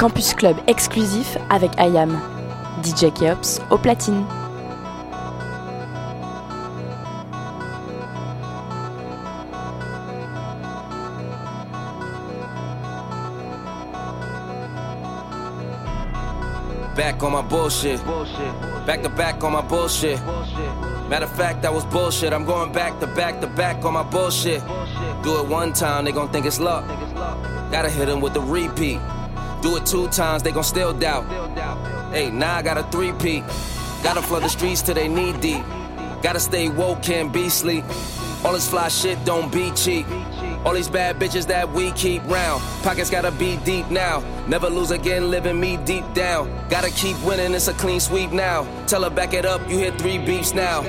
Campus Club exclusif avec IAM. DJ Keops au platine. Back on my bullshit. Back to back on my bullshit. Matter of fact, that was bullshit. I'm going back to back to back on my bullshit. Do it one time, they gon' think it's luck. Gotta hit them with the repeat. Do it two times, they gon' still doubt. Hey, now I got a three-peat. Gotta flood the streets till they knee deep. Gotta stay woke, can't be sleep. All this fly shit don't be cheap. All these bad bitches that we keep round. Pockets gotta be deep now. Never lose again, living me deep down. Gotta keep winning, it's a clean sweep now. Tell her back it up, you hit three beeps now.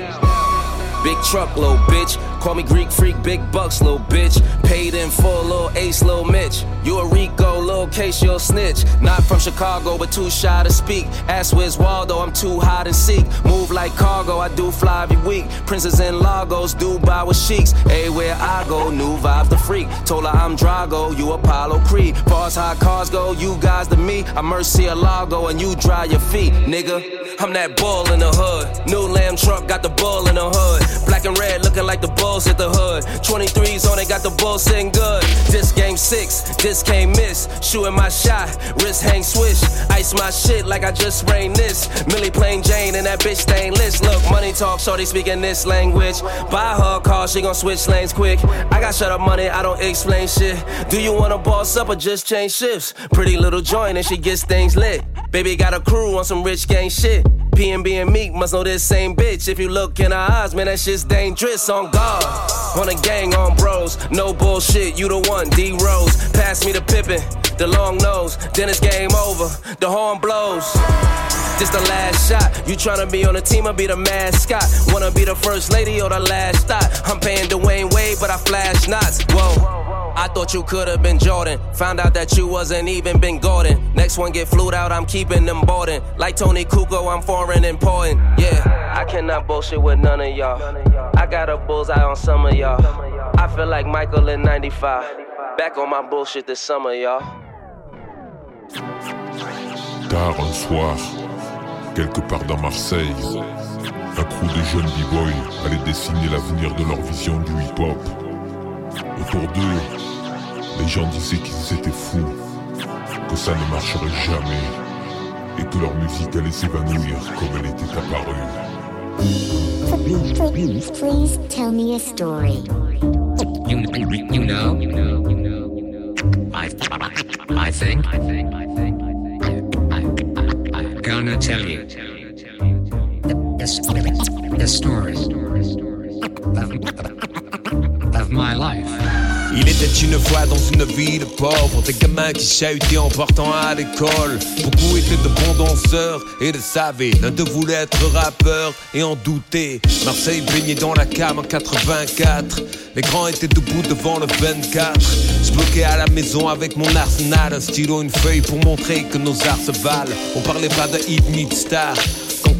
Big truck, little bitch. Call me Greek freak, big bucks, little bitch. Paid in full, little ace, little Mitch. You a Rico, little case, you'll snitch. Not from Chicago, but too shy to speak. Ask where's Waldo, I'm too hot and seek. Move like cargo, I do fly every week. Princes in Lagos, Dubai with sheiks. Everywhere I go, new vibes the freak. Told her I'm Drago, you Apollo Creed. Far as high cars go, you guys to me. I'm Mercy Lago, and you dry your feet, nigga. I'm that bull in the hood. New lamb truck, got the bull in the hood. Black and red, looking like the bulls at the hood. 23s on it, got the bull sitting good. This game six, this can't miss. Shooting my shot, wrist hang swish. Ice my shit like I just sprained this. Millie plain Jane and that bitch stainless. Look, money talk, shorty speaking this language. Buy her car, she gon' switch lanes quick. I got shut up money, I don't explain shit. Do you wanna boss up or just change shifts? Pretty little joint and she gets things lit. Baby got a crew on some rich gang shit. PNB and B and Meek must know this same bitch. If you look in her eyes, man, that shit's dangerous on God. On a gang, on bros. No bullshit, you the one, D Rose. Pass me the Pippen, the long nose. Then it's game over, the horn blows. This the last shot. You tryna be on the team or be the mascot? Wanna be the first lady or the last stop? I'm paying Dwyane Wade, but I flash knots. Whoa. I thought you could've been Jordan. Found out that you wasn't even been Gordon. Next one get flued out, I'm keeping them boarding. Like Toni Kukoc, I'm foreign and important. Yeah, I cannot bullshit with none of y'all. I got a bullseye on some of y'all. I feel like Michael in 95. Back on my bullshit this summer, y'all. Tard un soir, quelque part dans Marseille, un crew de jeunes b-boys allait dessiner l'avenir de leur vision du hip-hop. Autour d'eux, les gens disaient qu'ils étaient fous, que ça ne marcherait jamais, et que leur musique allait s'évanouir comme elle était apparue. Please, tell me a story. You, you know, I, I think, I'm gonna tell you the, the, the story Il était une fois dans une ville pauvre, des gamins qui chahutaient en partant à l'école. Beaucoup étaient de bons danseurs et le savaient. L'un d'eux voulait être rappeur et en douter. Marseille baignait dans la cam en 84. Les grands étaient debout devant le 24. Je bloquais à la maison avec mon arsenal, un stylo, une feuille pour montrer que nos arts se valent. On parlait pas de hit de star.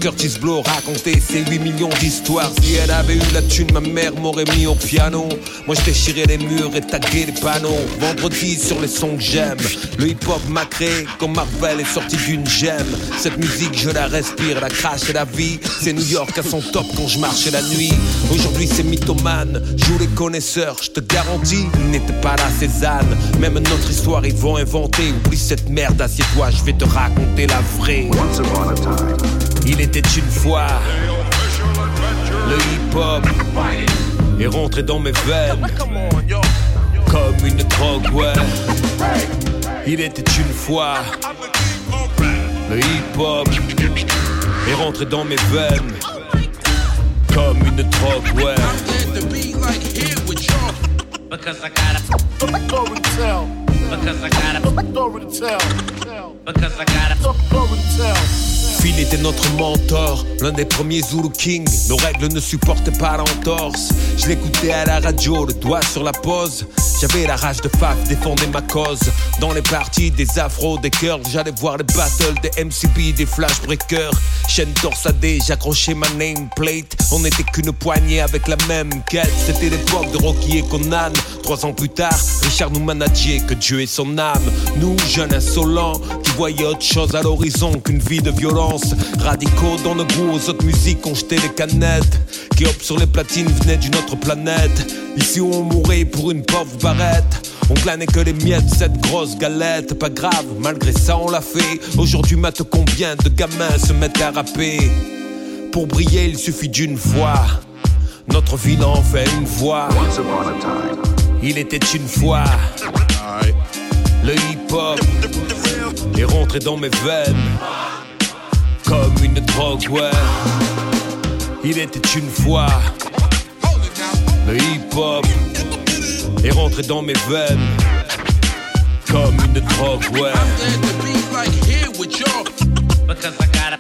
Curtis Blow racontait ses 8 millions d'histoires, si elle avait eu la thune, ma mère m'aurait mis au piano. Moi je déchirais les murs et taguais les panneaux. Vendredi sur les sons que j'aime, le hip hop m'a créé comme Marvel est sorti d'une gemme. Cette musique je la respire, la crache et la vie. C'est New York à son top quand je marche la nuit. Aujourd'hui c'est mythomane, joue les connaisseurs, je te garantis, ils n'étaient pas là Cézanne. Même notre histoire ils vont inventer. Oublie cette merde, assieds-toi, je vais te raconter la vraie. Il était une fois le hip-hop est rentré dans mes veines comme une drogue, ouais. Il était une fois le hip-hop est rentré dans mes veines comme une drogue, ouais. Because I got a Because I got a story to tell. Because I got a story to tell. Phil était notre mentor, l'un des premiers Zulu King. Nos règles ne supportaient pas l'entorse. Je l'écoutais à la radio, le doigt sur la pause. J'avais la rage de faf, défendais ma cause. Dans les parties des afros, des curls, j'allais voir les battles des MCB, des flash breakers. Chaîne torsadée, j'accrochais ma nameplate. On n'était qu'une poignée avec la même quête. C'était l'époque de Rocky et Conan. Trois ans plus tard, Richard nous manageait, que Dieu ait son âme. Nous, jeunes insolents, voyaient autre chose à l'horizon qu'une vie de violence. Radicaux dans le goût aux autres musiques, ont jeté les canettes. Qui hop sur les platines venaient d'une autre planète. Ici où on mourait pour une pauvre barrette. On planait que les miettes, cette grosse galette. Pas grave, malgré ça on l'a fait. Aujourd'hui, mate combien de gamins se mettent à rapper? Pour briller, il suffit d'une voix. Notre ville en fait une voix. Il était une fois. Le hip-hop est rentré dans mes veines comme une drogue, ouais. Il était une fois le hip-hop est rentré dans mes veines comme une drogue, ouais. Because I got a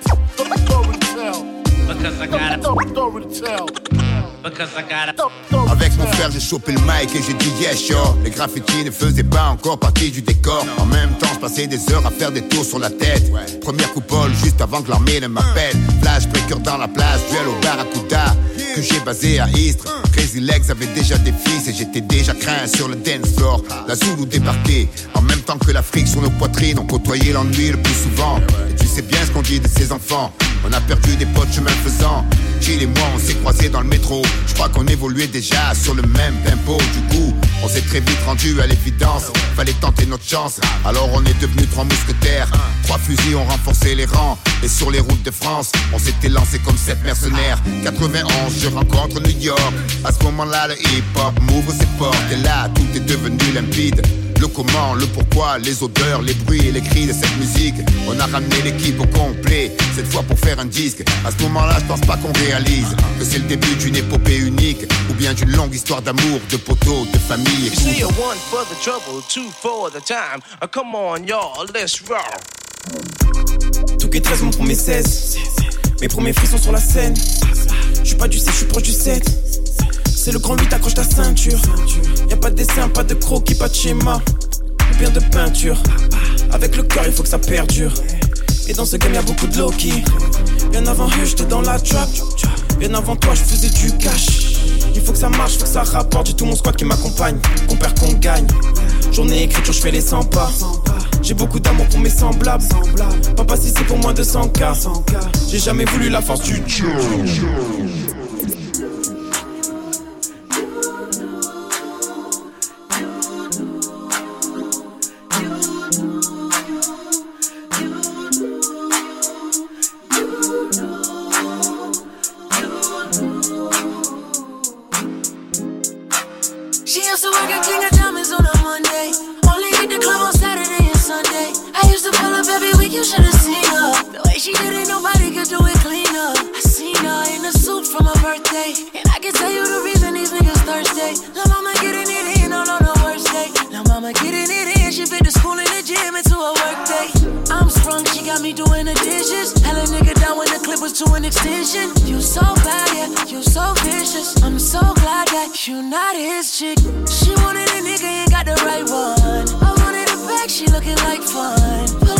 story to tell. Because I got a story to tell. Avec mon frère, j'ai chopé le mic et j'ai dit yes, yo. Les graffitis ne faisaient pas encore partie du décor. En même temps, je passais des heures à faire des tours sur la tête. Première coupole juste avant que l'armée ne m'appelle. Flash breaker dans la place, duel au Barracuda. Que j'ai basé à Istres. Crazy Legs avait déjà des fils et j'étais déjà craint sur le dance floor. La Zulu débarquait en même temps que l'Afrique sur nos poitrines. On côtoyait l'ennui le plus souvent. Et tu sais bien ce qu'on dit de ces enfants. On a perdu des potes chemin faisant. Gilles et moi, on s'est croisés dans le métro. Je crois qu'on évoluait déjà sur le même tempo. Du coup, on s'est très vite rendu à l'évidence. Fallait tenter notre chance. Alors on est devenus trois mousquetaires. Trois fusils ont renforcé les rangs. Et sur les routes de France, on s'était lancé comme sept mercenaires. 91, je rencontre New York. À ce moment-là, le hip-hop m'ouvre ses portes. Et là, tout est devenu limpide. Le comment, le pourquoi, les odeurs, les bruits et les cris de cette musique. On a ramené l'équipe au complet, cette fois pour faire un disque. À ce moment-là, je pense pas qu'on réalise que c'est le début d'une épopée unique ou bien d'une longue histoire d'amour, de poteaux, de famille. Et one for the trouble, two for the time. Uh, come on, y'all, let's roll. Tout est 13 mon premier 16. Mes premiers frissons sur la scène. Je suis pas du 6, je suis proche du 7. C'est le grand 8, accroche ta ceinture. Y a pas de dessin, pas de croquis, pas de schéma. Ou bien de peinture. Avec le cœur, il faut que ça perdure. Et dans ce game, y a beaucoup de Loki. Bien avant eux, j'étais dans la trap. Bien avant toi, je faisais du cash. Il faut que ça marche, faut que ça rapporte. J'ai tout mon squad qui m'accompagne. Qu'on perd, qu'on gagne. Journée écriture, je fais les 100 pas. J'ai beaucoup d'amour pour mes semblables. Papa, si c'est pour moins de 100K. J'ai jamais voulu la force du up me doing the dishes. Hella nigga down when the clip was to an extension. You so bad, yeah, you so vicious. I'm so glad that you not his chick. She wanted a nigga ain't got the right one. I wanted a bag, she looking like fun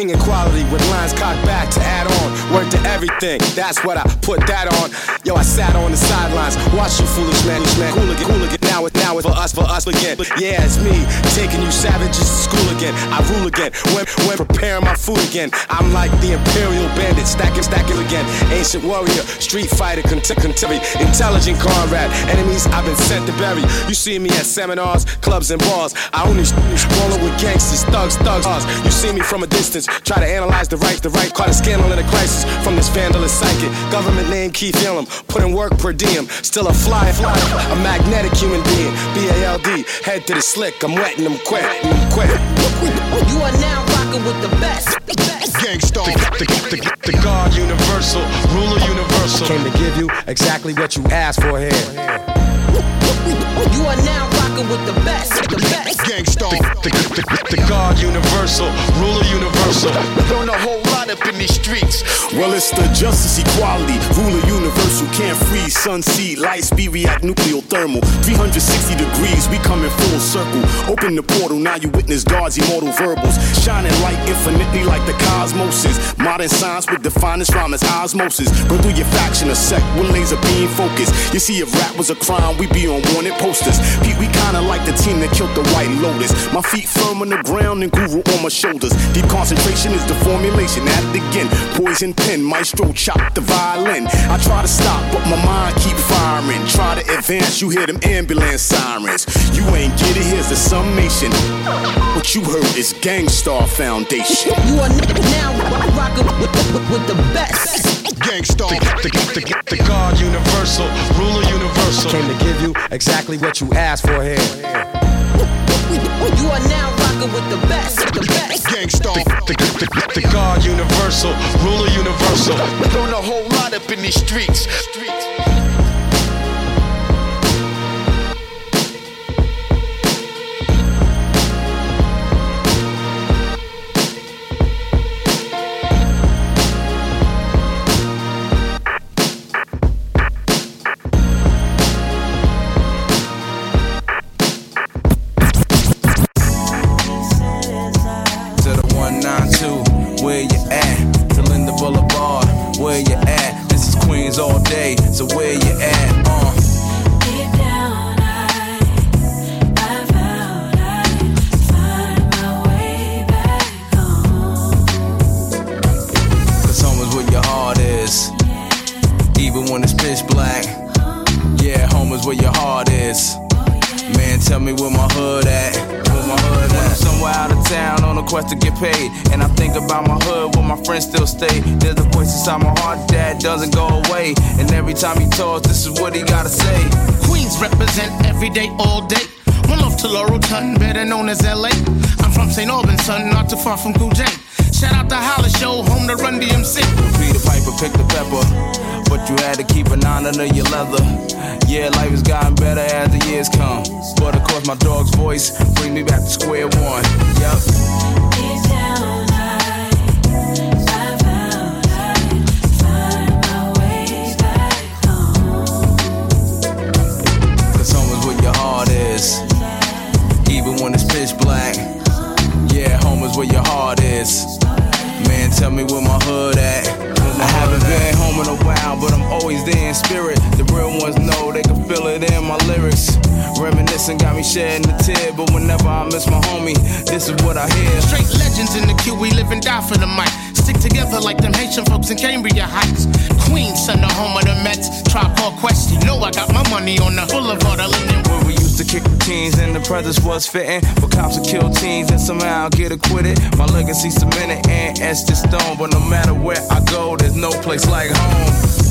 King equality with lines cocked back to add on. Word to everything, that's what I put that on. Yo, I sat on the sidelines, watch you foolish man, man, cool again, cool again. Now it's for us, for us again. Yeah, it's me taking you savages to school again. I rule again when when preparing my food again. I'm like the imperial bandit, stacking, stacking again. Ancient warrior, street fighter, cont- contemporary, intelligent comrade. Enemies I've been sent to bury. You see me at seminars, clubs and bars. I only rolling with gangsters, thugs, thugs. You see me from a distance, try to analyze the right, the right. Caught a scandal in a crisis from this vandalous psychic. Government name Keith Elam, putting work per diem. Still a fly, fly, a magnetic human being. B A L D, head to the slick. I'm wetting them quick, them quick. you are now rocking with the best. The best. Gang Starr. The, the, the, the God universal, ruler universal. Came to give you exactly what you asked for here. You are now rocking with the best. The best. Gang Starr. The, the, the, the God universal, ruler universal. Learn a whole lot up in these streets. Well, it's the justice, equality, ruler universal. Can't freeze, sun, sea, light speed, react nuclear thermal. 360 degrees, we come in full circle. Open the portal, now you witness God's immortal verbals. Shining light infinitely like the cosmoses. Modern science with the finest rhyme as osmosis. Burn through your faction, a sect with laser beam focus. You see, if rap was a crime, we be on wanted posters. Pete, we kinda like the team that killed the White Lotus. My feet firm on the ground and guru on my shoulders. Deep concentration is the formulation. At it again, poison pen, maestro chop the violin. I try to stop, but my mind keep firing. Try to advance, you hear them ambulance sirens. You ain't get it, here's the summation. What you heard is Gang Starr Foundation. You are now rocking with, with, with the best. Gang Starr. The, the, the, the God universal, ruler universal. I Came to give you exactly what you asked for here. You are now rocking with the best. The best. Gang Starr. The, the, the, the God universal, ruler universal. Learn a whole lot up in these streets. streets. Friends still stay. There's a voice inside my heart that doesn't go away. And every time he talks, this is what he gotta say. Queens represent every day, all day. One love to Laurelton, better known as LA. I'm from St. Albans, son, not too far from Cool J. Shout out to Holla Show, home to Run DMC. Peter Piper picked the pepper, but you had to keep an eye under your leather. Yeah, life has gotten better as the years come, but of course my dog's voice brings me back to square one. Yep. when it's pitch black. Yeah, home is where your heart is. Man, tell me where my hood at. I haven't been home in a while, but I'm always there in spirit. The real ones know they can feel it in my lyrics. Reminiscing got me shedding a tear, but whenever I miss my homie, this is what I hear. Straight legends in the queue, we live and die for the mic. Stick together like them Haitian folks in Cambria Heights. Queens, son, the home of the Mets. Tribe called Quest. You know I got my money on the boulevard of Linden. Where we used to kick the teens and the presence was fitting. But cops would kill teens and somehow get acquitted. My legacy cemented and etched in stone. But no matter where I go, there's no place like home.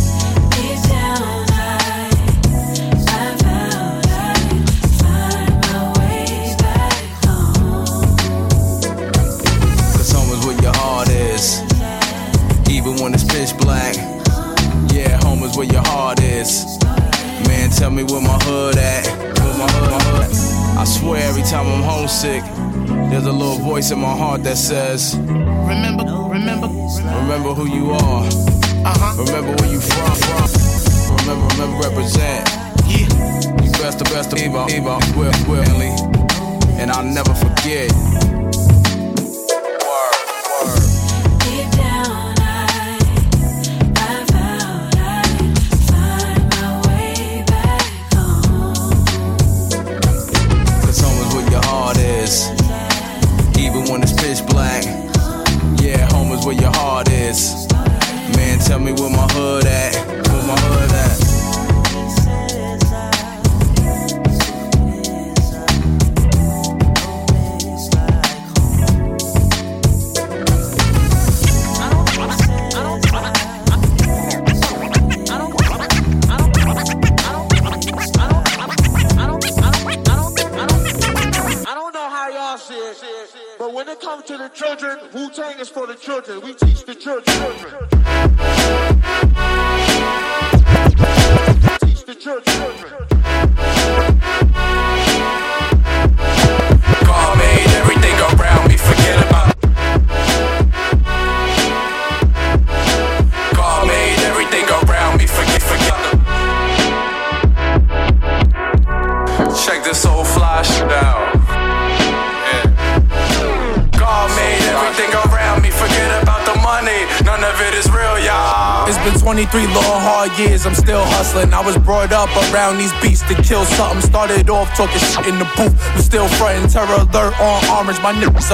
Even when it's pitch black. Yeah, home is where your heart is. Man, tell me where my hood at. Where my hood, my hood. I swear every time I'm homesick, there's a little voice in my heart that says, Remember, remember, remember who you are. Uh-huh. Remember where you from, from. Remember, remember, represent. Yeah. You best the best of Eva, Eva, will, willingly. And I'll never forget. In the booth, but still frontin' terror alert on orange. My niggas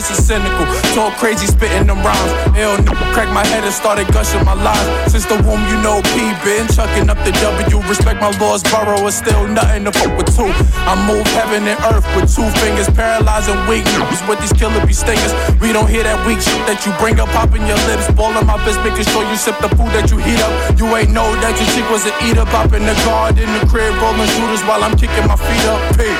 this is cynical. Talk crazy, spitting them rhymes. Ill cracked my head and started gushing my lines. Since the womb, you know P been chucking up the W. Respect my laws, borough is still nothing to fuck with two. I move heaven and earth with two fingers, paralyzing weak with these killer be stingers. We don't hear that weak shit that you bring up, popping your lips, balling my fist, making sure you sip the food that you heat up. You ain't know that your chick was an eater, popping the guard in the crib, rolling shooters while I'm kicking my feet up. Pig.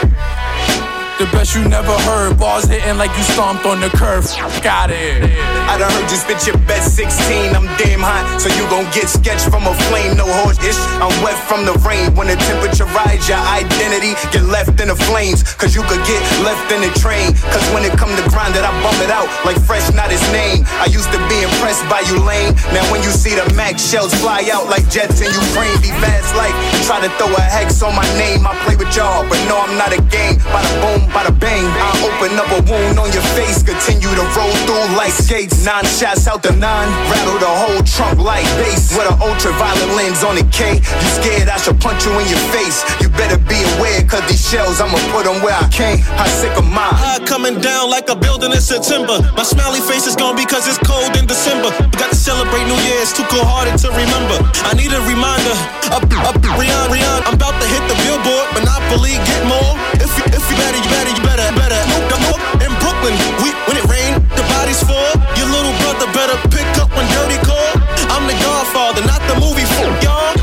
The best you never heard. Bars hitting like you stomped on the curb. Got it. I done heard you spit your best 16. I'm damn hot, so you gon' get sketched from a flame. No horse ish. I'm wet from the rain. When the temperature rise, your identity get left in the flames. Cause you could get left in the train. Cause when it come to grind it, I bum it out like fresh, not his name. I used to be impressed by you lame. Now when you see the Mac shells fly out like jets in Ukraine, be fast like try to throw a hex on my name. I play with y'all, but no, I'm not a game. By the boom, bada bang. I open up a wound on your face, continue to roll through like skates. Nine shots out the nine, rattle the whole trunk like bass. With an ultraviolet lens on the K, you scared I should punch you in your face. You better be aware, cause these shells, I'ma put them where I can. I sick of mine. High coming down like a building in September. My smiley face is gone because it's cold in December. We got to celebrate New Year's, too cold hearted to remember. I need a reminder. Up, up, Rihanna, Rihanna. I'm about to hit the billboard, Monopoly, get more. If you, if you better, you better you better, better. In Brooklyn. We, when it rain, the bodies fall. Your little brother better pick up when dirty call. I'm the Godfather, not the movie for y'all.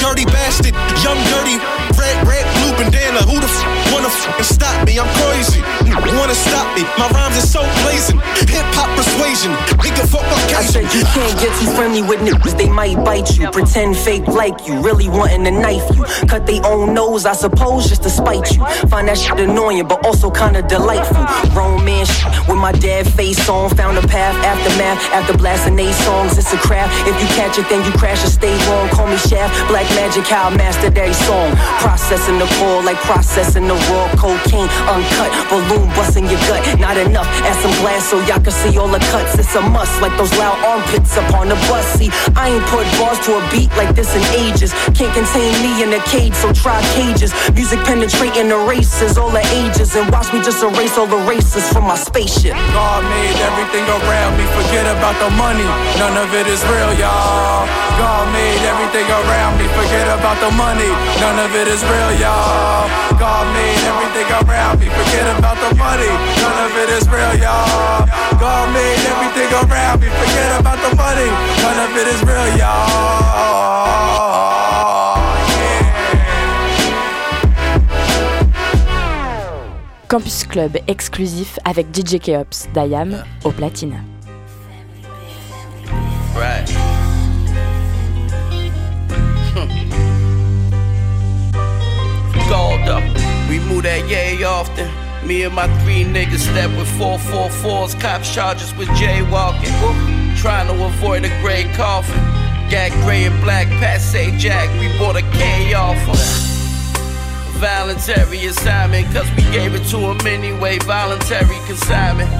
Dirty bastard, young dirty, red, red, blue bandana. Who the f wanna f stop me? I'm crazy. Wanna stop me? My rhymes are so blazing. Hip hop persuasion. Nigga, fuck I said you can't get too friendly with niggas, they might bite you. Pretend fake like you, really wanting to knife you. Cut they own nose, I suppose, just to spite you. Find that shit annoying, but also kinda delightful. Romance with my dad face on. Found a path, aftermath, after blasting eight songs. It's a craft. If you catch it, then you crash or stay wrong. Call me Shaft, Black Magic, how I mastered every song. Processing the core like processing the raw cocaine. Uncut, balloon busting your gut. Not enough, add some glass so y'all can see all the cuts. it's a must, like those loud armpits up on the bus. See, I ain't put bars to a beat like this in ages. Can't contain me in a cage, so try cages. Music penetrating the races, all the ages, and watch me just erase all the races from my spaceship. God made everything around me, forget about the money. None of it is real, y'all. God made everything around me, forget about the money. None of it is real, y'all. God made everything around me, forget about the money. None of it is real, y'all. God made everything around me, forget about the money. None of it is real, y'all. Campus Club exclusif avec DJ Keops, Dayam, au platine. Right. Gold up. We move that yay often. Me and my three niggas step with 444s, cop charges with jaywalking. Trying to avoid a gray coffin. Got gray and black, passe jack. We bought a K off him. Voluntary assignment, cause we gave it to him anyway. Voluntary consignment.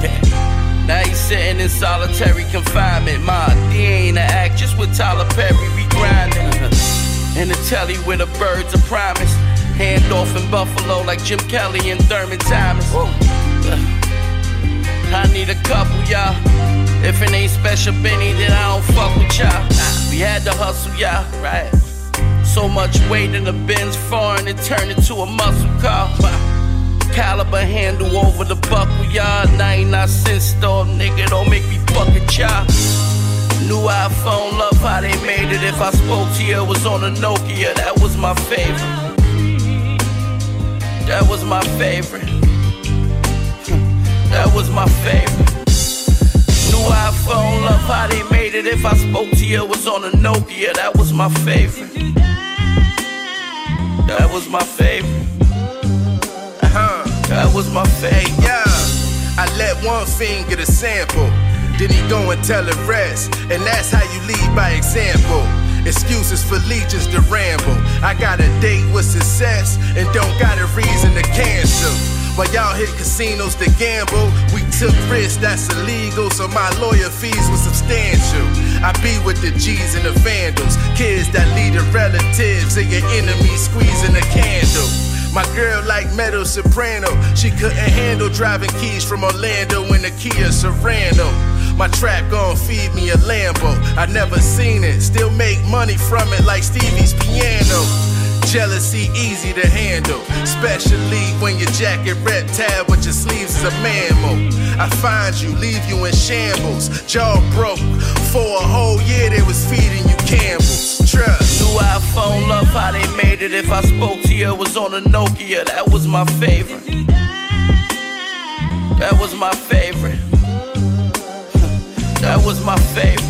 Now he's sitting in solitary confinement. Ma, D ain't an act, just with Tyler Perry, we grinding. Uh-huh. In the telly with the birds of promise. Hand off in Buffalo like Jim Kelly and Thurman Thomas. I need a couple, y'all. If it ain't special Benny, then I don't fuck with y'all. Nah, we had to hustle, y'all, right? So much weight in the Benz foreign, it turned into a muscle car. Caliber handle over the buckle, y'all. 99 cent store, nigga, don't make me fucking chop. New iPhone, love how they made it. If I spoke to you, it was on a Nokia, that was my favorite. That was my favorite. That was my favorite. New iPhone, love how they made it. If I spoke to you, it was on a Nokia, that was my favorite. That was my favorite. Uh-huh. That was my favorite. Yeah, I let one fiend get a sample. Then he go and tell the rest. And that's how you lead by example. Excuses for legions to ramble. I got a date with success and don't got a reason to cancel. While y'all hit casinos to gamble, we took risks that's illegal, so my lawyer fees were substantial. I be with the G's and the vandals, kids that lead the relatives and your enemies squeezing a candle. My girl like metal soprano, she couldn't handle driving keys from Orlando in a Kia Sorano. My trap gon' feed me a Lambo. I never seen it, still make money from it like Stevie's piano. Jealousy easy to handle, especially when your jacket reptile with your sleeves is a mammal. I find you, leave you in shambles, jaw broke. For a whole year they was feeding you Campbell's. Trust. New iPhone, love how they made it. If I spoke to you, it was on a Nokia, that was my favorite. That was my favorite. That was my favorite.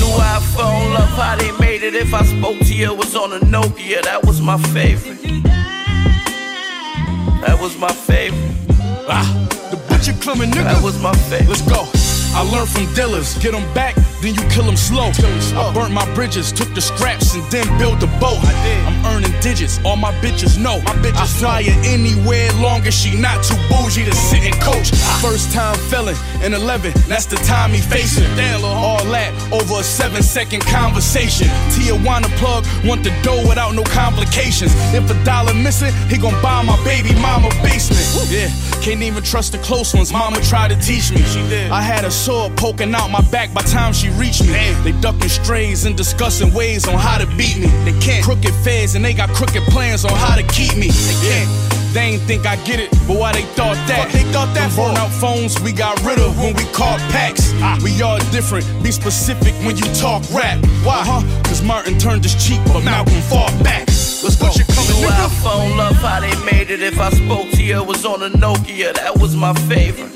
New iPhone, love how they made it. If I spoke to you, it was on a Nokia, that was my favorite. That was my favorite. Ah, the butcher coming, nigga. That was my favorite. Let's go. I learned from dealers, get them back, then you kill them slow. I burnt my bridges, took the scraps, and then built a boat. I'm earning digits, all my bitches know. My bitches I fly her anywhere long as she not too bougie to sit and coach. First time felon in 11, that's the time he facing. All that over a seven second conversation. Tijuana plug want the dough without no complications. If a dollar missing, he gon' buy my baby mama basement. Yeah, can't even trust the close ones. Mama tried to teach me. I had a sword poking out my back by time she reached me. They ducking strays and discussing ways on how to beat me. They can't crooked feds and they got crooked plans on how to keep me. They can't. They ain't think I get it, but why they thought that? they thought that burn out phones we got rid of when we caught packs. Ah. We all different, be specific when you talk rap. Why? Huh? Cause Martin turned his cheek, but Malcolm fought back. Let's go. You coming, New nigga? iPhone, love how they made it. If I spoke to you, it was on a Nokia, that was my favorite.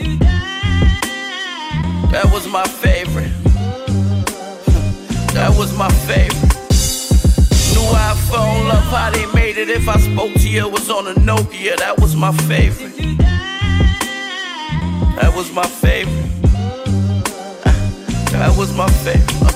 That was my favorite. That was my favorite. New iPhone, love how they made it. If I spoke to you, it was on a Nokia, that was my favorite. That was my favorite. That was my favorite.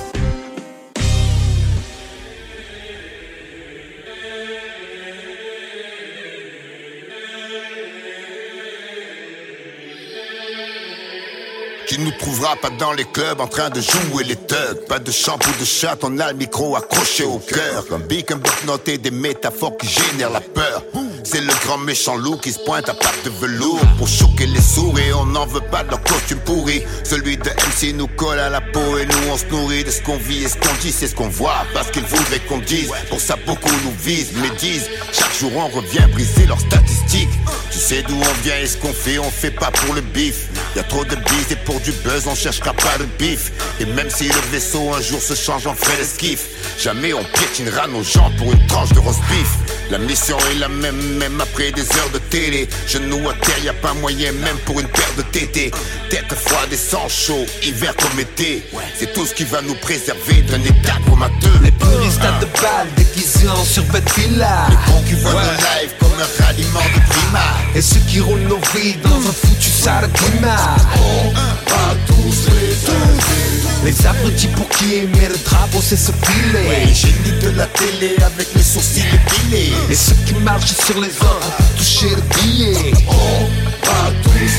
Nous trouveras verra pas dans les clubs en train de jouer les thugs. Pas de shampoo de chat, on a le micro accroché au cœur. Un bic, un bloc noté, des métaphores qui génèrent la peur. C'est le grand méchant loup qui se pointe à patte de velours pour choquer les sourds et on n'en veut pas de leur costume pourri. Celui de MC nous colle à la peau et nous on se nourrit de ce qu'on vit et ce qu'on dit, c'est ce qu'on voit. Parce qu'ils voudraient qu'on dise, pour ça beaucoup nous visent, mais disent. Chaque jour on revient briser leurs statistiques. Tu sais d'où on vient et ce qu'on fait, on fait pas pour le bif. Y a trop de bise et pour du buzz on cherchera pas de bif. Et même si le vaisseau un jour se change en frais d'esquif, jamais on piétinera nos gens pour une tranche de roast beef. La mission est la même, même après des heures de télé. Genoux à terre, y a pas moyen même pour une paire de tétés. Tête froide et sang chaud, hiver comme été. C'est tout ce qui va nous préserver d'un état comateux. Les puristes de balles déguisés en survêt villa. Les cons qui voient live comme un ralliement de primat. Et ceux qui roulent nos vies dans un foutu sale climat. On va tous les Les abrutis pour qui aimer le drapeau, c'est se filer. Ouais, les génies de la télé avec les sourcils épilés. Et ceux qui marchent sur les ordres pour toucher le billet. On va tous les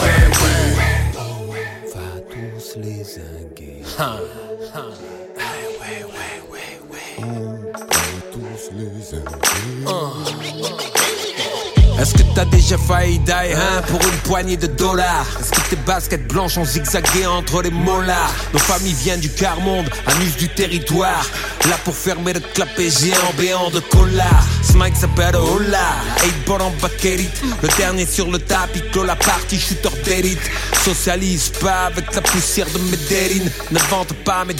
ouais, ouais. Va tous les zinguer. Est-ce que t'as déjà failli die hein, pour une poignée de dollars? Est-ce que tes baskets blanches ont zigzagué entre les molars? Nos familles viennent du quart monde, amusent du territoire. Là pour fermer le clapet géant béant de cola Smike s'appelle Ola 8 ball en bakélite Le dernier sur le tapis clôt la partie shooter d'élite. Socialise pas avec la poussière de mes dérines. Ne vente pas mes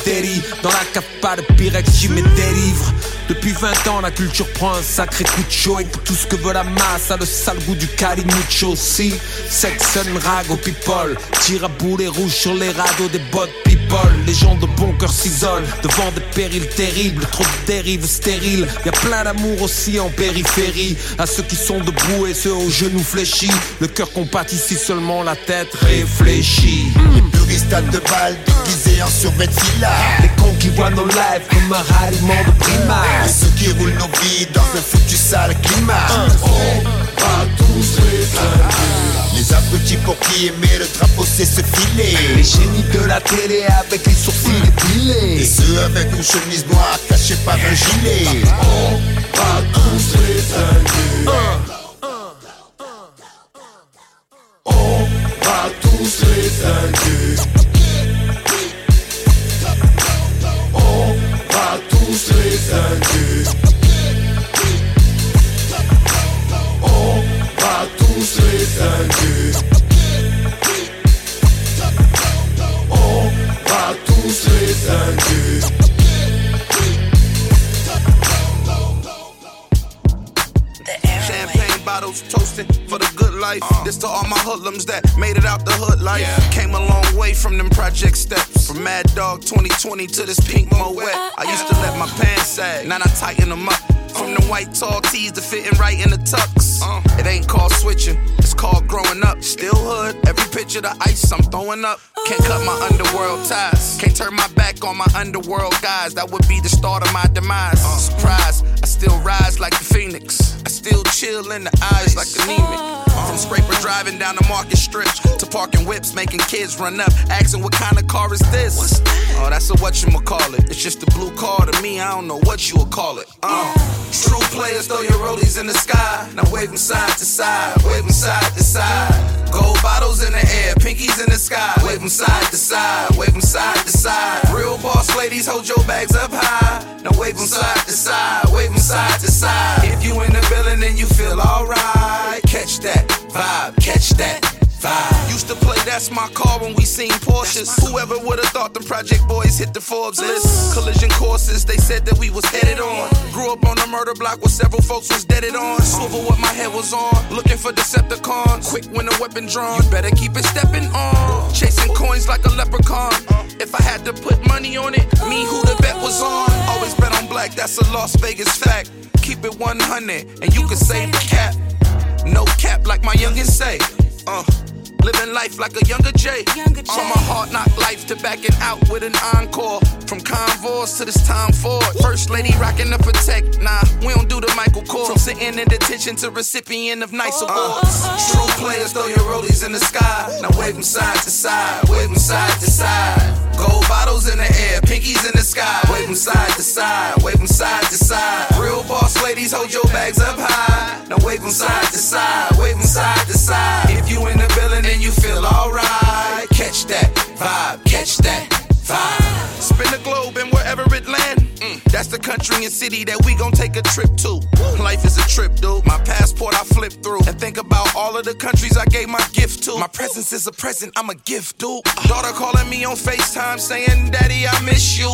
Dans la cave pas de pyrex j'y mets des livres Depuis 20 ans la culture prend un sacré coup de chaud. Et tout ce que veut la masse a le sale goût du calimucho Si, Sexton, Rago, People. Tire à boulet rouge sur les radeaux des bottes people. Les gens de bon cœur s'isolent devant des périls terribles. Trop de dérives stériles. Y a plein d'amour aussi en périphérie. À ceux qui sont debout et ceux aux genoux fléchis. Le cœur compatit si seulement la tête réfléchit Les puristes de balles déguisés en survêt. Les qui voient nos lives comme un ralliement de primaire Et ceux qui roulent nos vies dans un foutu sale climat. On va tous les Les abrutis pour qui aimer le drapeau c'est se filer. Les génies de la télé avec les sourcils épilés Et ceux avec une chemise noire cachée par un gilet. On va tous les zinguer. On va tous les zinguer. Zinguer. On va tous les zinguer. On va tous les zinguer. Bottles toasting for the good life. This to all my hoodlums that made it out the hood life. Came a long way from them project steps. From Mad Dog 2020 to this pink Moet. I used to let my pants sag, now I tighten them up. From the white tall tees to fitting right in the tux. It ain't called switching, it's called growing up. Still hood, every picture the ice I'm throwing up. Can't cut my underworld ties. Can't turn my back on my underworld guys. That would be the start of my demise. Surprise, I still rise like the phoenix. I still chill in the eyes like anemic. From scraper driving down the market strip to parking whips, making kids run up, asking what kind of car is this? Oh, that's a what you call it. It's just a blue car to me. I don't know what you would call it. Uh, true players throw your rollies in the sky. Now wave them side to side, wave them side to side. Gold bottles in the air, pinkies in the sky. Wave them side to side, wave them side to side. Real boss ladies, hold your bags up high. Now wave them side to side, wave them side vibe. Used to play That's My Car when we seen Porsches. Whoever would have thought the Project Boys hit the Forbes list. Collision courses, they said that we was headed on. Grew up on a murder block where several folks was deaded on. Swivel what my head was on, looking for Decepticons. Quick when the weapon drawn, you better keep it stepping on. Chasing coins like a leprechaun. If I had to put money on it, me who the bet was on. Always bet on black, that's a Las Vegas fact. Keep it 100, and you can save the cap. No cap like my youngin' say. Uh, Living life like a younger Jay. On my heart, knock life to backing out with an encore. From convoys to this time forward. First lady rocking the protect. Nah, we don't do the Michael Kors. From sitting in detention to recipient of nice uh-huh. awards. True players, throw your rollies in the sky. Now wave them side to side, wave them side to side. Gold bottles in the air, pinkies in the sky. Wave them side to side, wave them side to side. Real boss ladies, hold your bags up high. Now wave them side to side, wave them side to side. If you in the building, then you feel alright. Catch that vibe, catch that vibe. Spin the globe and wherever it land. Mm, that's the country and city that we gon' take a trip to. Life is a trip, dude. My passport I flip through and think about all of the countries I gave my gift to. My presence is a present, I'm a gift, dude. Daughter calling me on FaceTime saying, Daddy, I miss you.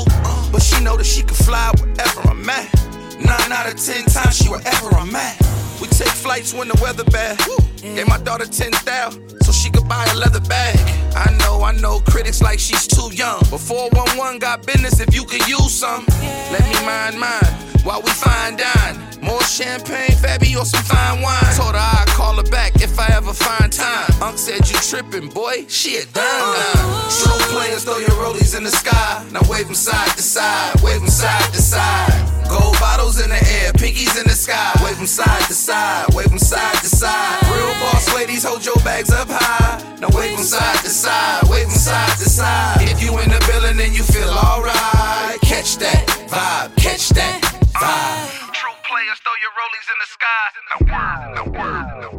But she know that she can fly wherever I'm at. Nine out of ten times she wherever I'm at. We take flights when the weather bad. Gave my daughter 10,000 so she could buy a leather bag. I know, I know, critics like she's too young. But 411 got business if you could use some. Let me mind mine while we fine dine. More champagne, Fabby, or some fine wine. Told her I'd call her back if I ever find time. Unc said you tripping, boy. She a dime dime. Slow players, throw your rollies in the sky. Now wave them side to side, wave them side to side. Gold bottles in the air, pinkies in the sky. Wave them side to side, wave them side to side. Real boss ladies, hold your bags up high. Now wave them side to side, wave them side to side. If you in the building, then you feel alright. Catch that vibe, catch that vibe. True players, throw your rollies in the sky. Now word, now word, now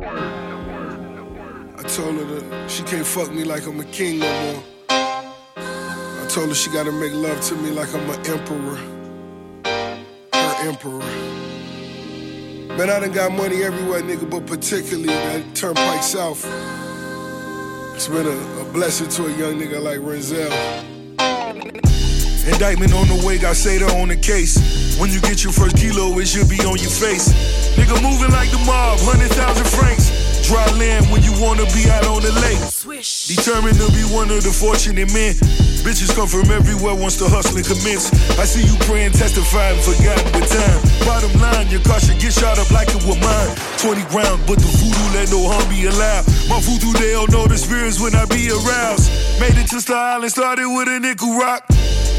word. I told her that she can't fuck me like I'm a king no more. I told her she gotta make love to me like I'm an emperor. Emperor. Man, I done got money everywhere, nigga, but particularly that Turnpike South. It's been a, a blessing to a young nigga like Renzel. Indictment on the way, got Seda on the case. When you get your first kilo, it should be on your face. Nigga moving like the mob, 100,000 francs. Dry land when you wanna be out on the lake. Determined to be one of the fortunate men. Bitches come from everywhere once the hustling commence. I see you praying, testifying, forgotten with time. Bottom line, your car should get shot up like it was mine. 20 rounds, but the voodoo let no harm be allowed. My voodoo, they don't know the spirits when I be aroused. Made it to Star Island, started with a nickel rock.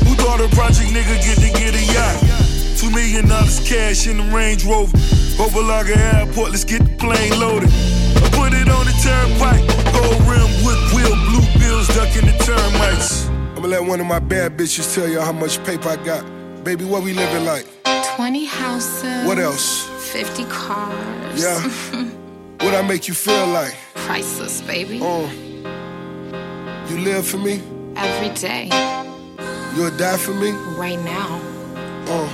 Who thought a project nigga get to get a yacht? Two million dollars cash in the Range Rover. Opa-locka Airport, let's get the plane loaded. I put it on the turnpike. Gold rim, wood wheel, blue bills, ducking the termites. I'ma let one of my bad bitches tell y'all how much paper I got. Baby, what we living like? 20 houses. What else? 50 cars. Yeah. what I make you feel like? Priceless, baby. Uh, you live for me? Every day. You'll die for me? Right now. Uh.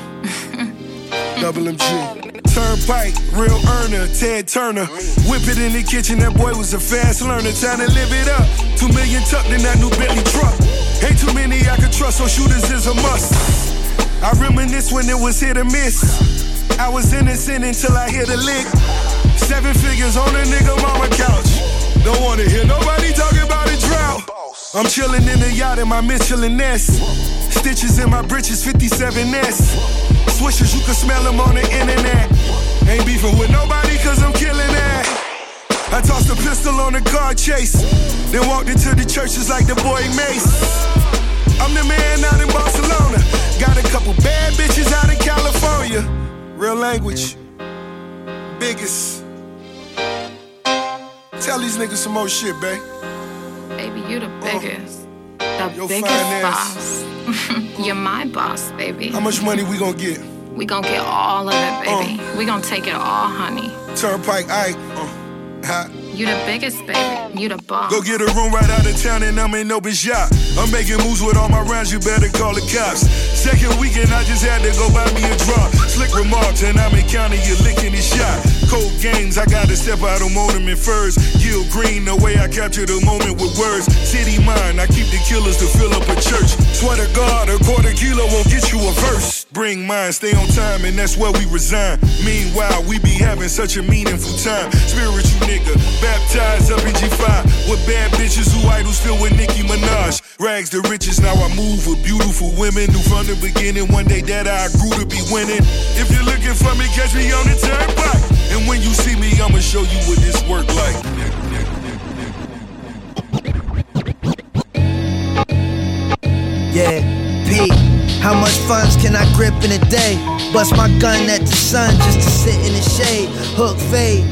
Double MG. Turnpike, real earner, Ted Turner. Whip it in the kitchen, that boy was a fast learner. Time to live it up. Two million tucked in that new Bentley truck. Ain't too many I can trust, so shooters is a must. I reminisce when it was hit or miss. I was innocent until I hit a lick. Seven figures on a nigga mama couch. Don't wanna hear nobody talking about. I'm chilling in the yacht in my Michelin nest. Stitches in my britches, 57S. Swishers, you can smell them on the internet. Ain't beefing with nobody, cause I'm killing that. I tossed a pistol on a car chase. Then walked into the churches like the boy Mase. I'm the man out in Barcelona. Got a couple bad bitches out in California. Real language. Biggest. Tell these niggas some more shit, babe. You the biggest. the Your biggest boss. You're my boss, baby. How much money we gonna get? We gonna get all of it, baby. we gonna take it all, honey. Turnpike Ike. Uh. You the biggest, baby. You the boss. Go get a room right out of town and I'm in open shop. I'm making moves with all my rounds, you better call the cops. Second weekend, I just had to go buy me a drop. Slick remarks, and I'm in county, you licking his shot. Cold games, I gotta step out on ornament first. Gil Green, the way I capture the moment with words. City mind, I keep the killers to fill up a church. Swear to God, a quarter kilo won't get you a verse. Bring mine, stay on time, and that's where we resign. Meanwhile, we be having such a meaningful time. Spiritual nigga, baptized up in G5 with bad bitches who idol still with Nicki Minaj. Rags to riches, now I move with beautiful women who from the beginning one day that I grew to be winning. If you're looking for me, catch me on the turnpike. And when you see me, I'ma show you what this work like. Yeah. How much funds can I grip in a day? Bust my gun at the sun just to sit in the shade. Hook fade,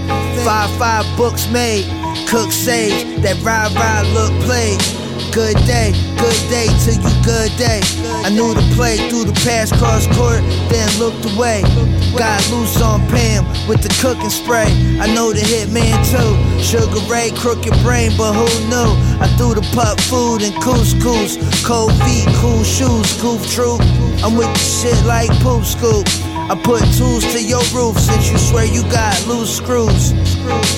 five five books made. Cook sage, that ride ride look played. Good day, good day to you, good day. I knew the play through the past cross court, then looked away. Got loose on Pam with the cooking spray. I know the hitman too. Sugar Ray, crooked brain, but who knew? I threw the pup food and couscous. Cold feet, cool shoes, goof troop. I'm with the shit like poop scoop. I put tools to your roof since you swear you got loose screws.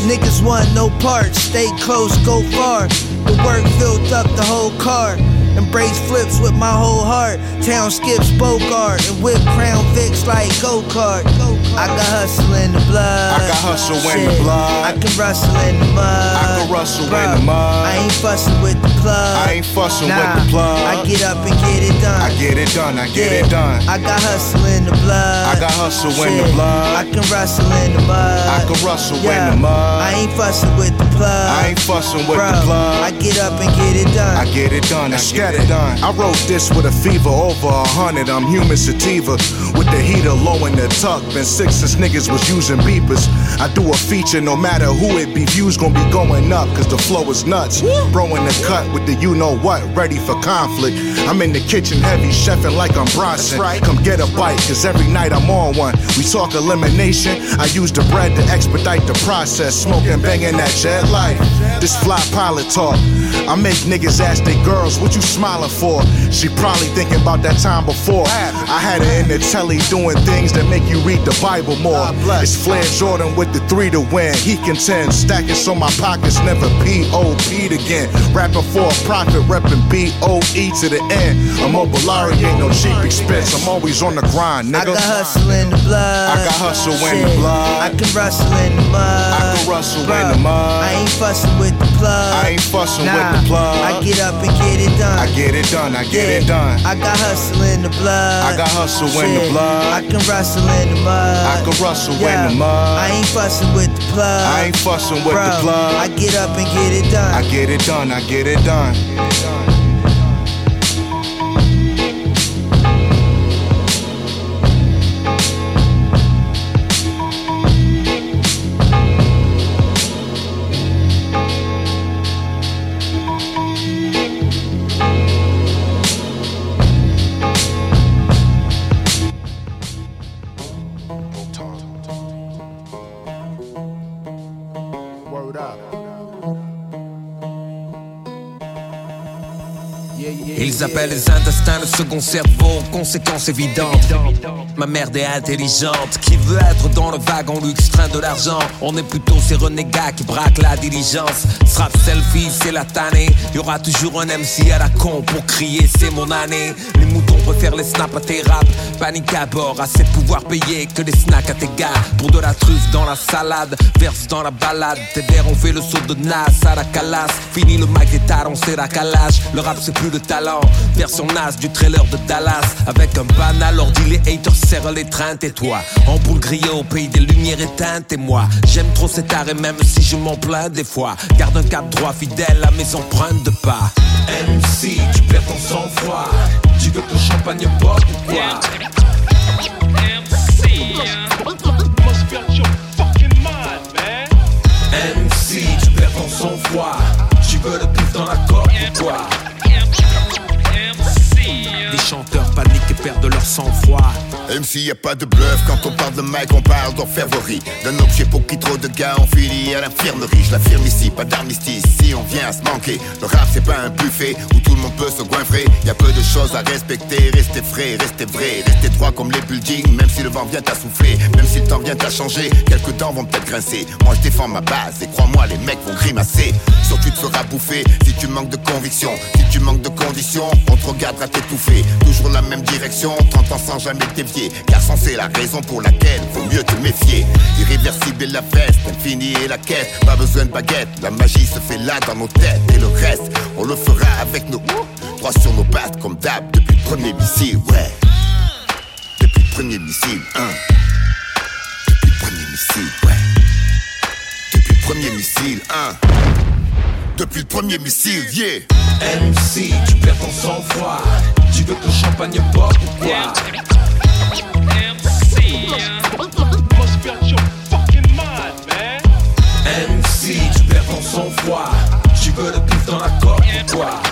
Niggas want no parts, stay close, go far. The work filled up the whole car. Embrace flips with my whole heart. Town skips Bogart and whip crown fix like go kart. I got hustle in the blood. I got hustle in the blood. I can rustle in the mud. I can rustle in the mud. I ain't fussing with the plug. I ain't fussing nah, with the plug. I get up and get it done. I get it done. I get yeah, it done. I got hustle in the blood. I got hustle Shit. in the blood. I can rustle in the mud. I can rustle yeah. in the mud. I ain't fussing with the plug. I ain't fussing with Bro, the plug. I get up and get it done. I get it done. I get it done. I wrote this with a fever over a hundred. I'm human sativa with the heater low in the tuck. Been six since niggas was using beepers. I do a feature no matter who it be. Views gonna be going up cause the flow is nuts. Bro in the cut with the you know what, ready for conflict. I'm in the kitchen heavy, chefing like I'm Bronson. Come get a bite cause every night I'm on one. We talk elimination. I use the bread to expedite the process. Smoking, banging that jet life. This fly pilot talk. I make niggas ask they girls, what you smiling for? She probably thinking about that time before. I had her in the telly doing things that make you read the Bible more. It's Flair Jordan with the three to win. He contends, stacking so my pockets never P.O.P'd again. Rapping for a profit, repping B.O.E. to the end. A Mobilari ain't no cheap expense. I'm always on the grind, nigga. I got hustle in the blood. I got hustle in the blood. I can rustle in the mud. I can rustle in the mud. I ain't fussing with the plug. I ain't fussing nah, with the plug. I get up and get it done. I get it done, I get Yeah, it done. I got hustle in the blood. I got hustle in the blood. I can rustle in the mud. I can rustle Yeah, in the mud. I ain't fussing with the plug. I ain't fussing with the Bruh, plug. I get up and get it done. I get it done, I get it done. Word Les intestins le second cerveau, conséquence évidente. Ma merde est intelligente, qui veut être dans le wagon luxe, train de l'argent. On est plutôt ces renégats qui braquent la diligence. Strap selfie, c'est la tannée. Y aura toujours un MC à la con pour crier, c'est mon année. Préfèrent les snaps à tes raps. Panique à bord, assez de pouvoir payer que des snacks à tes gars. Pour de la truffe dans la salade, verse dans la balade. Tes verres ont fait le saut de Nas à la calasse. Fini le des tarons, c'est la calage. Le rap c'est plus le talent. Version Nas du trailer de Dallas. Avec un banal ordi, les haters serrent les trains. Et toi, en boule grillée au pays des lumières éteintes. Et moi, j'aime trop cet art et même si je m'en plains des fois. Garde un cap droit fidèle à mes empreintes de pas. MC, tu perds ton sang-froid. Tu veux que le champagne porte ou quoi? MC, tu perds ton sang-froid. Tu veux le pif dans la corde ou quoi? Les chanteurs paniquent et perdent leur sang-froid. Même s'il y a pas de bluff, quand on parle de Mike, on parle d'orfèvrerie. D'un objet pour qui trop de gars ont fini à l'infirmerie. Je l'affirme ici, pas d'armistice, si on vient à se manquer. Le rap c'est pas un buffet où tout le monde peut se goinfrer. Y a peu de choses à respecter, restez frais, restez vrai, restez droit comme les buildings. Même si le vent vient à souffler, même si le temps vient à changer, quelques dents vont peut-être grincer. Moi je défends ma base et crois-moi, les mecs vont grimacer. Sauf tu te feras bouffer si tu manques de conviction, si tu manques de conditions, on te regardera t'étouffer. Toujours la même direction, 30 ans sans jamais dévier. Car sans c'est la raison pour laquelle vaut mieux te méfier. Irréversible la veste, infini est la quête. Pas besoin de baguette, la magie se fait là dans nos têtes. Et le reste, on le fera avec nos droits sur nos pattes comme d'hab depuis le premier missile, ouais. Depuis le premier missile, hein. Depuis le premier missile, ouais. Depuis le premier missile, hein. Depuis le premier missile, yeah. MC, tu perds ton sang-froid. Tu veux que le champagne porte ou voir. MC, tu perds ton sang-froid. Tu veux le pif dans la corde ou quoi?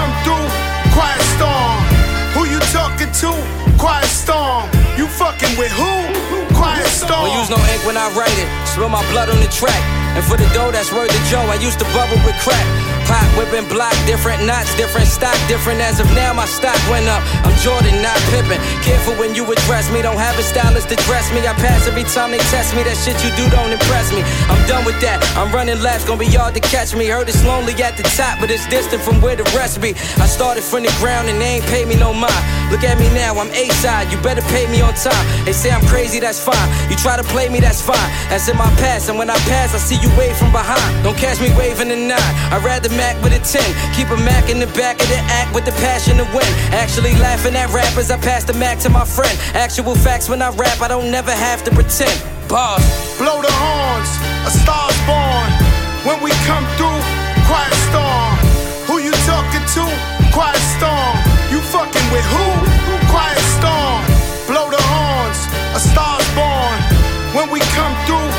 Come through, quiet storm. Who you talking to? Quiet storm. You fucking with who? Quiet storm. Don't use no ink when I write it. Spill my blood on the track. And for the dough that's worth the Joe, I used to bubble with crack. Pop, whipping, block, different knots, different stock, different as of now. My stock went up. I'm Jordan, not Pippen. Careful when you address me. Don't have a stylist to dress me. I pass every time they test me. That shit you do don't impress me. I'm done with that. I'm running laps, gonna be hard to catch me. Heard it's lonely at the top, but it's distant from where the rest be. I started from the ground and they ain't paid me no mind. Look at me now, I'm A side. You better pay me on time. They say I'm crazy, that's fine. You try to play me, that's fine. That's in my past, and when I pass, I see you wave from behind. Don't catch me waving a nine. I'd rather Mac with a 10. Keep a Mac in the back of the act with the passion to win. Actually laughing at rappers, I pass the Mac to my friend. Actual facts when I rap, I don't never have to pretend. Bars. Blow the horns, a star's born. When we come through, quiet storm. Who you talking to? Quiet storm. You fucking with who? Quiet storm. Blow the horns, a star's born. When we come through,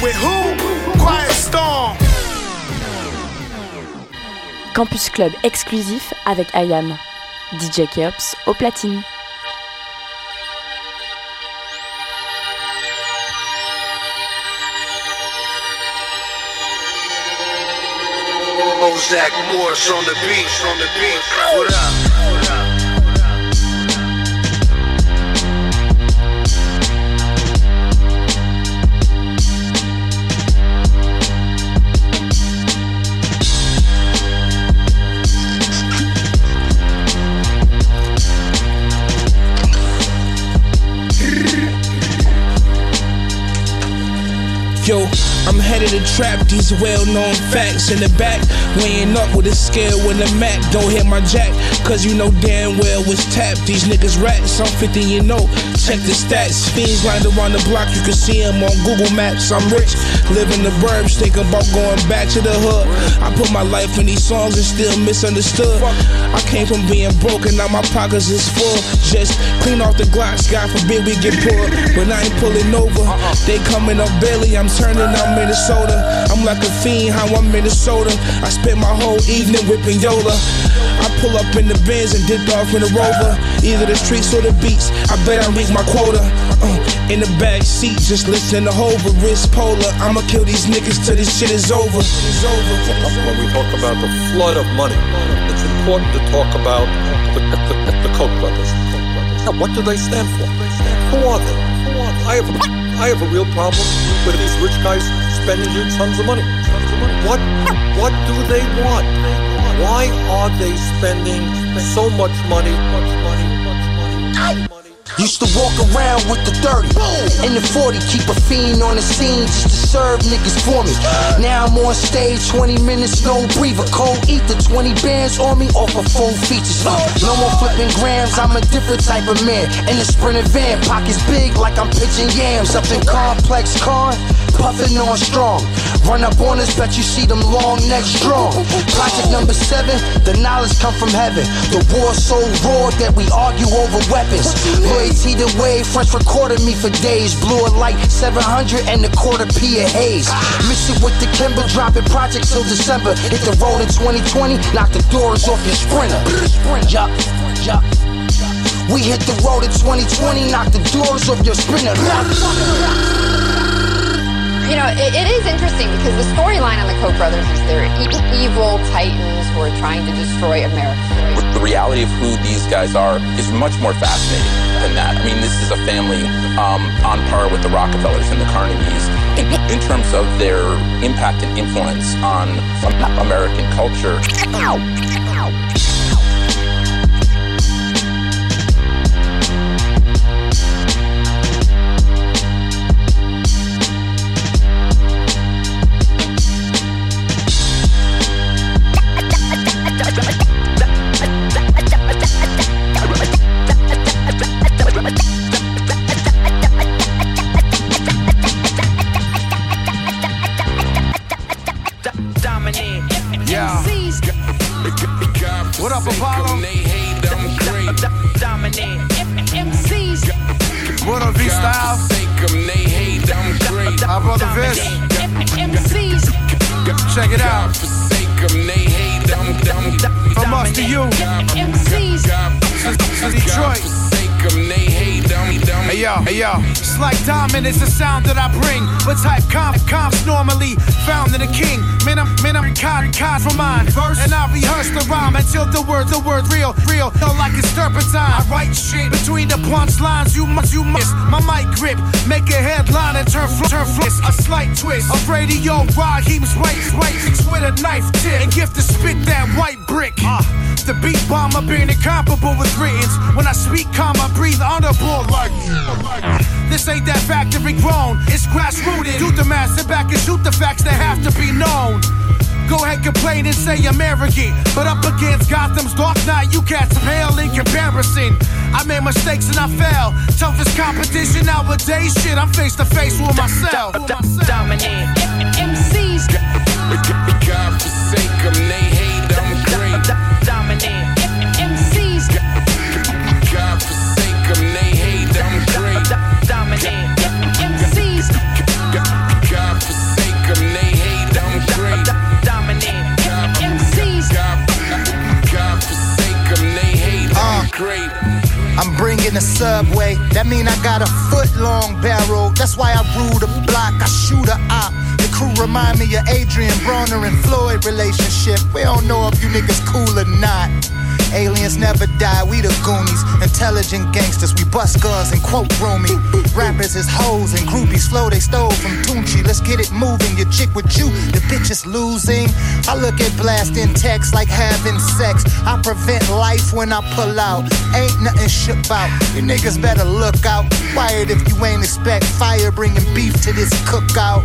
with who? Quiet storm. Campus Club exclusif avec IAM. DJ Keops au platine. Zach Morris on the beat, on the beat. What up? What up? I'm headed to trap these well known facts in the back. Weighing up with a scale when the Mac. Don't hit my jack, cause you know damn well it's tapped. These niggas rats, I'm 50, you oh. know. Check the stats. Fiends lined around the block, you can see them on Google Maps. I'm rich, living the burbs, thinking about going back to the hood. I put my life in these songs and still misunderstood. I came from being broke and now my pockets is full. Just clean off the glocks, God forbid we get pulled. But I ain't pulling over. They coming up barely, I'm turning out Minnesota. I'm like a fiend, how I'm Minnesota. I spent my whole evening whipping Yola. Pull up in the Benz and dipped off in the Rover. Either the streets or the beats. I bet I reach my quota. Uh, in the back seat, just listening to Hova, wrist polar. I'ma kill these niggas till this shit is over. It's over. When we talk about the flood of money, it's important to talk about the, the, the, the Koch brothers. Now, what do they stand for? Who are they? I have, I have a real problem with these rich guys spending you tons of money. What what do they want? Why are they spending so much money? Much money, much money, much money? Used to walk around with the 30 and the 40, keep a fiend on the scene just to serve niggas for me. Now I'm on stage, 20 minutes, no breather, cold ether, 20 bands on me, off of full features. No more flipping grams, I'm a different type of man. In the sprinter van, pockets big like I'm pitching yams up in complex con, puffing on strong. Run up on us, bet you see them long necks strong. Project number seven, the knowledge come from heaven. The war so raw that we argue over weapons. Loyalty the way, French recorded me for days. Blew a light 700 and a quarter P of haze. Mix it with the Kimber, dropping project till December. Hit the road in 2020, knock the doors off your sprinter. Yup, yup. We hit the road in 2020, knock the doors off your sprinter. You know, it, it is interesting because the storyline on the Koch brothers is they're evil titans who are trying to destroy America. The reality of who these guys are is much more fascinating than that. I mean, this is a family um, on par with the Rockefellers and the Carnegies in, in terms of their impact and influence on American culture. Yeah. Hey yo. It's like dominance, the sound that I bring. But type comp, comps normally found in a king. Man, I'm, man, I'm con, con for mine. Verse, and I rehearse the rhyme until the word, the word real, real. Feel like it's turpentine. I write shit between the punchlines. You must, you must. My mic grip, make a headline and turn, fl- turn fl- A slight twist of radio. Raheem's right, right. With a knife tip and gift to spit that white brick. Uh, the beat bomber being incomparable with writtens. When I speak calm, I breathe underboard like. This ain't that factory grown, it's grassrooted. Do the math, sit back and shoot the facts that have to be known. Go ahead, complain and say I'm arrogant. But up against Gotham's Dark Knight, you cats pale in comparison. I made mistakes and I fell. Toughest competition nowadays, shit, I'm face to face with myself. Dominant MCs. God forsake them, they hate, I'm great. Dominant I'm the subway. That mean I got a foot long barrel. That's why I rule the block. I shoot a op. The crew remind me of Adrien Broner and Floyd relationship. We don't know if you niggas cool or not. Aliens never die, we the Goonies. Intelligent gangsters, we bust guns and quote Rumi. Rappers is hoes and groupies flow they stole from Tunchi. Let's get it moving. Your chick with you, the bitch is losing. I look at blasting text like having sex. I prevent life when I pull out. Ain't nothing shook about. You niggas better look out. Fired if you ain't expect fire bringing beef to this cookout.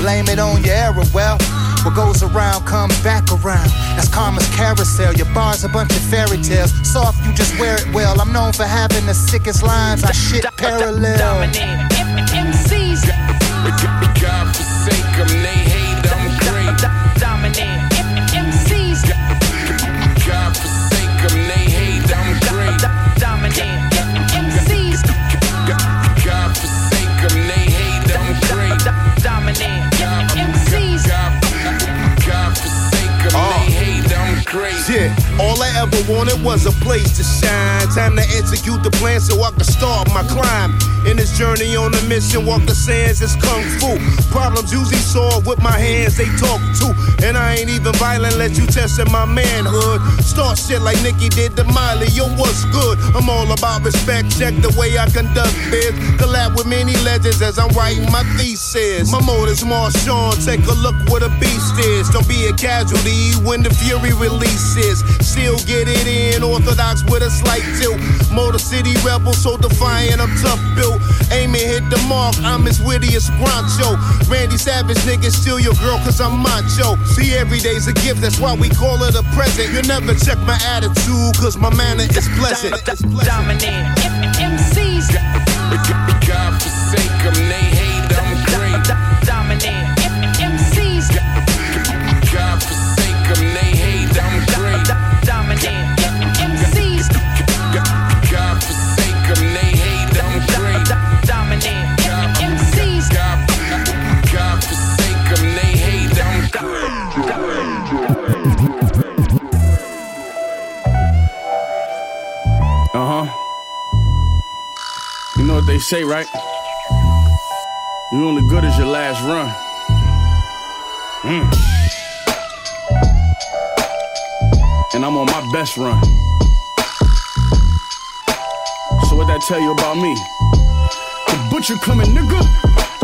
Blame it on your error, well. What goes around comes back around. That's karma's carousel. Your bar's a bunch of fairy tales. Soft, you just wear it well. I'm known for having the sickest lines. I shit parallel. Was a place to shine. Time to execute the plan so I can start my climb. In this journey on a mission, walk the sands, it's kung fu. Problems usually solved with my hands, they talk too. And I ain't even violent, let you test in my manhood. Start shit like Nicki did to Miley, yo, what's good? I'm all about respect, check the way I conduct biz. Collab with many legends as I'm writing my thesis. My motive's Marshawn, take a look what a beast is. Don't be a casualty when the fury releases. Still get it in, orthodox with a slight tilt. Motor City rebel, so defiant, I'm tough built. Aim and hit the mark, I'm as witty as Groucho. Randy Savage nigga, steal your girl cause I'm macho. See, every day's a gift, that's why we call it a present. You never check my attitude cause my manner is pleasant. Dominate. MCs. God forsake them, I'm they say, right? You only good as your last run. Mm. And I'm on my best run. So what that tell you about me? The butcher coming, nigga.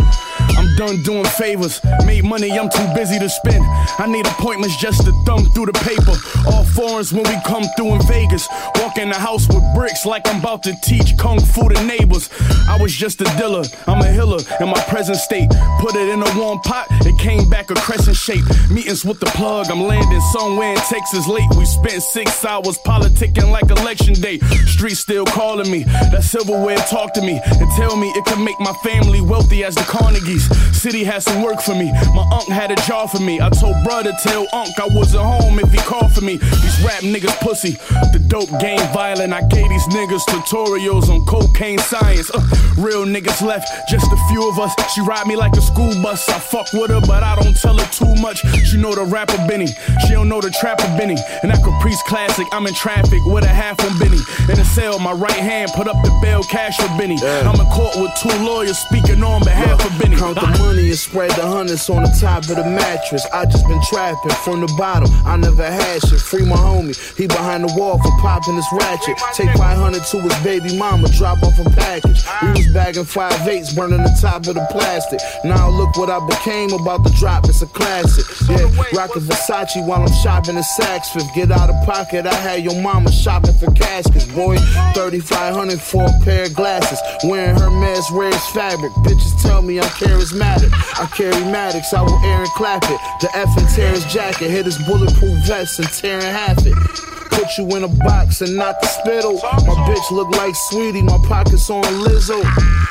Done doing favors. Made money, I'm too busy to spend. I need appointments just to thumb through the paper. All foreigns when we come through in Vegas. Walk in the house with bricks like I'm about to teach kung fu to neighbors. I was just a dealer, I'm a healer in my present state. Put it in a warm pot, it came back a crescent shape. Meetings with the plug, I'm landing somewhere in Texas late. We spent six hours politicking like election day. Street still calling me, that silverware talk to me and tell me it could make my family wealthy as the Carnegies. City had some work for me, my uncle had a job for me. I told brother tell unc I wasn't home if he called for me. These rap niggas pussy, the dope game violent. I gave these niggas tutorials on cocaine science. Uh, real niggas left, just a few of us. She ride me like a school bus. I fuck with her, but I don't tell her too much. She know the rapper Benny, she don't know the trapper Benny. And that Caprice classic, I'm in traffic with a half on Benny. In the cell, my right hand put up the bail cash for Benny. I'm in court with two lawyers speaking on behalf of Benny. Money and spread the hundreds on the top of the mattress. I just been trapping from the bottom. I never had shit. Free my homie. He behind the wall for popping his ratchet. Take 500 to his baby mama. Drop off a package. We was bagging five eights, burning the top of the plastic. Now look what I became about the drop. It's a classic. Yeah, rockin' Versace while I'm shopping at Saks Fifth. Get out of pocket. I had your mama shopping for caskets. Boy, 3500 for a pair of glasses. Wearing Hermes Reyes fabric. Bitches tell me I'm charismatic. I carry Maddox, I will air and clap it. The F and his jacket, hit his bulletproof vest and tear in half it. Put you in a box and not the spittle. My bitch look like Saweetie, my pockets on Lizzo.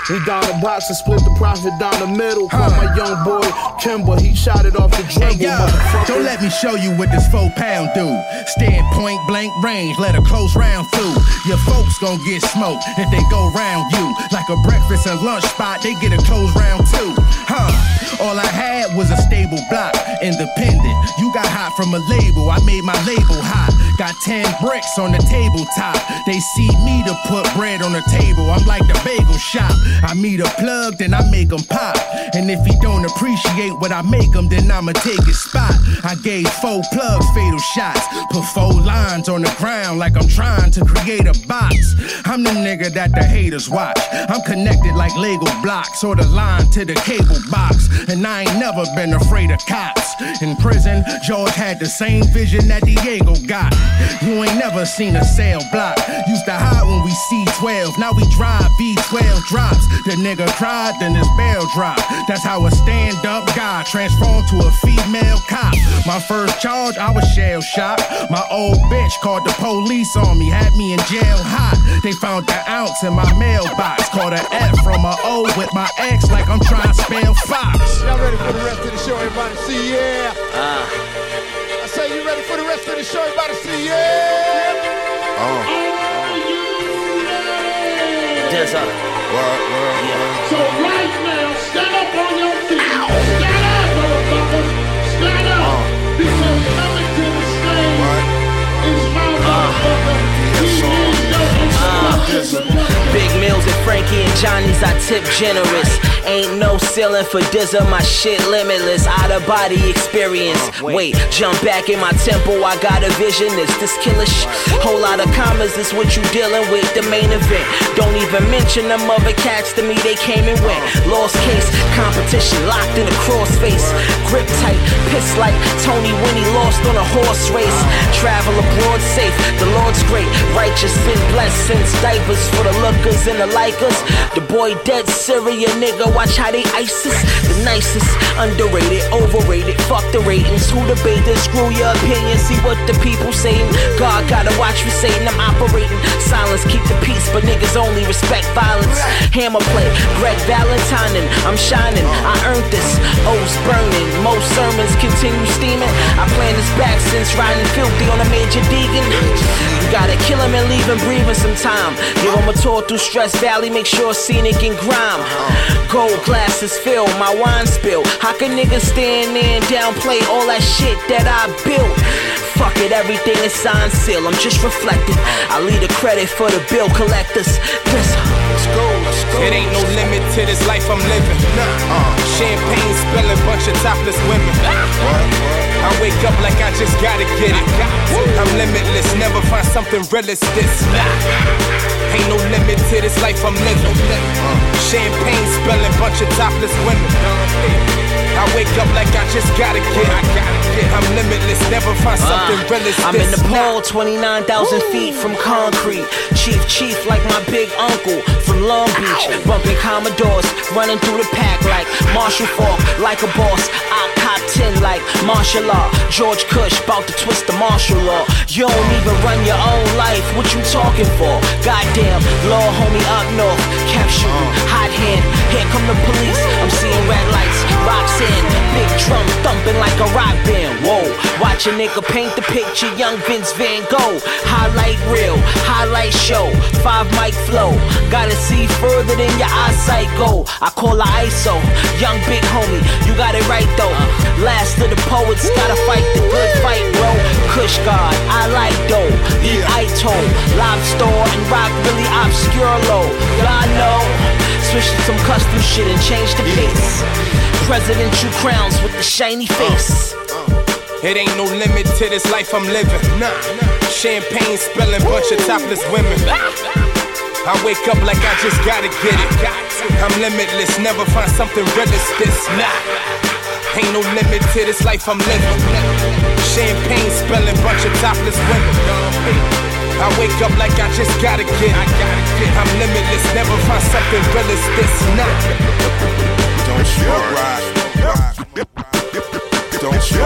We down the box and split the profit down the middle. Call my young boy Kimber, he shot it off the dribble. Hey, yo, don't let me show you what this four pound do. Stand point blank range, let a close round through. Your folks gon' get smoked if they go round you. Like a breakfast and lunch spot, they get a close round too. Huh? All I had was a stable block, independent. You got hot from a label, I made my label hot. Got 10 bricks on the tabletop. They see me to put bread on the table. I'm like the bagel shop. I meet a plug, then I make him pop. And if he don't appreciate what I make him, then I'ma take his spot. I gave four plugs fatal shots. Put four lines on the ground like I'm trying to create a box. I'm the nigga that the haters watch. I'm connected like Lego blocks or the line to the cable box. And I ain't never been afraid of cops. In prison, George had the same vision that Diego got. You ain't never seen a cell block. Used to hide when we see 12. Now we drive V12 drops. The nigga cried, then his bell dropped. That's how a stand up guy transformed to a female cop. My first charge, I was shell shocked. My old bitch called the police on me, had me in jail hot. They found the ounce in my mailbox. Called an F from a O with my ex like I'm trying to spell Fox. Y'all ready for the rest of the show? Everybody see, yeah. I say you ready for the rest of the show. About to see, yeah. Oh. Yes, sir. Yeah. So right now, stand up on your feet. Ow. Stand up, motherfuckers. Stand up. Uh. Because coming to the stage my uh. uh. Big motherfucking generous. Ain't no ceiling for Dizza, my shit limitless. Out of body experience. Oh, wait, jump back in my temple, I got a vision. It's this killish. Whole lot of commas is what you dealing with. The main event. Don't even mention them other cats to me, they came and went. Lost case, competition locked in a crossface. Grip tight, piss like Tony when he lost on a horse race. Travel abroad safe, the Lord's great. Righteous been blessed since diapers for the lookers and the likers. The boy dead Syria nigga, watch how they ISIS. The nicest, underrated, overrated. Fuck the ratings. Who debate this? Screw your opinion. See what the people saying. God gotta watch for Satan. I'm operating. Silence, keep the peace, but niggas only respect violence. Hammer play, Greg Valentine, I'm shining. I earned this. O's burning. Most sermons continue steaming. I plan this back since riding filthy on a major Deegan. You gotta kill him and leave him breathing some time. Give him a tour through Stress Valley, make sure scenic and grime. Gold glasses fill, my wine spill. How can niggas stand there and downplay all that shit that I built? Fuck it, everything is signed seal. I'm just reflecting. I leave the credit for the bill collectors. Let's, let's go, let's go. It ain't no limit to this life I'm living. Uh, champagne spilling, bunch of topless women. I wake up like I just gotta get it. I'm limitless, never find something real as this. Ain't no limit to this life I'm living. Champagne spilling, bunch of topless women. I wake up like I just gotta get it. I'm limitless, never find something real as I'm in the pole, 29,000 feet from concrete. Chief, chief, like my big uncle from Long Beach. Bumping Commodores, running through the pack like Marshall Faulk, like a boss. I cop 10 like martial law. George Cush, bout to twist the martial law. You don't even run your own life, what you talking for? Goddamn, law homie up north, cap shooting, hot hand. Here come the police, I'm seeing red lights, rocks in, big drum thumping like a rock band. Whoa, watch a nigga paint the picture, young Vince Van Gogh. Highlight reel, highlight show, five mic flow. Gotta see further than your eyesight go. I call her ISO, young big homie, you got it right though. Last of the poets, gotta fight the good fight, bro. Kush God, I like dough. Eat Ito, lobster and rock really obscure low. Y'all know, switch to some custom shit and change the pace. Presidential crowns with the shiny uh, face. Uh. It ain't no limit to this life I'm living. Nah, Champagne spilling, bunch of topless women. I wake up like I just gotta get it. I'm limitless, never find something real as this. Nah. Ain't no limit to this life I'm living. Champagne spilling, bunch of topless women. I wake up like I just gotta get it. I'm limitless, never find something real as this. Nah. Don't you rock. Don't you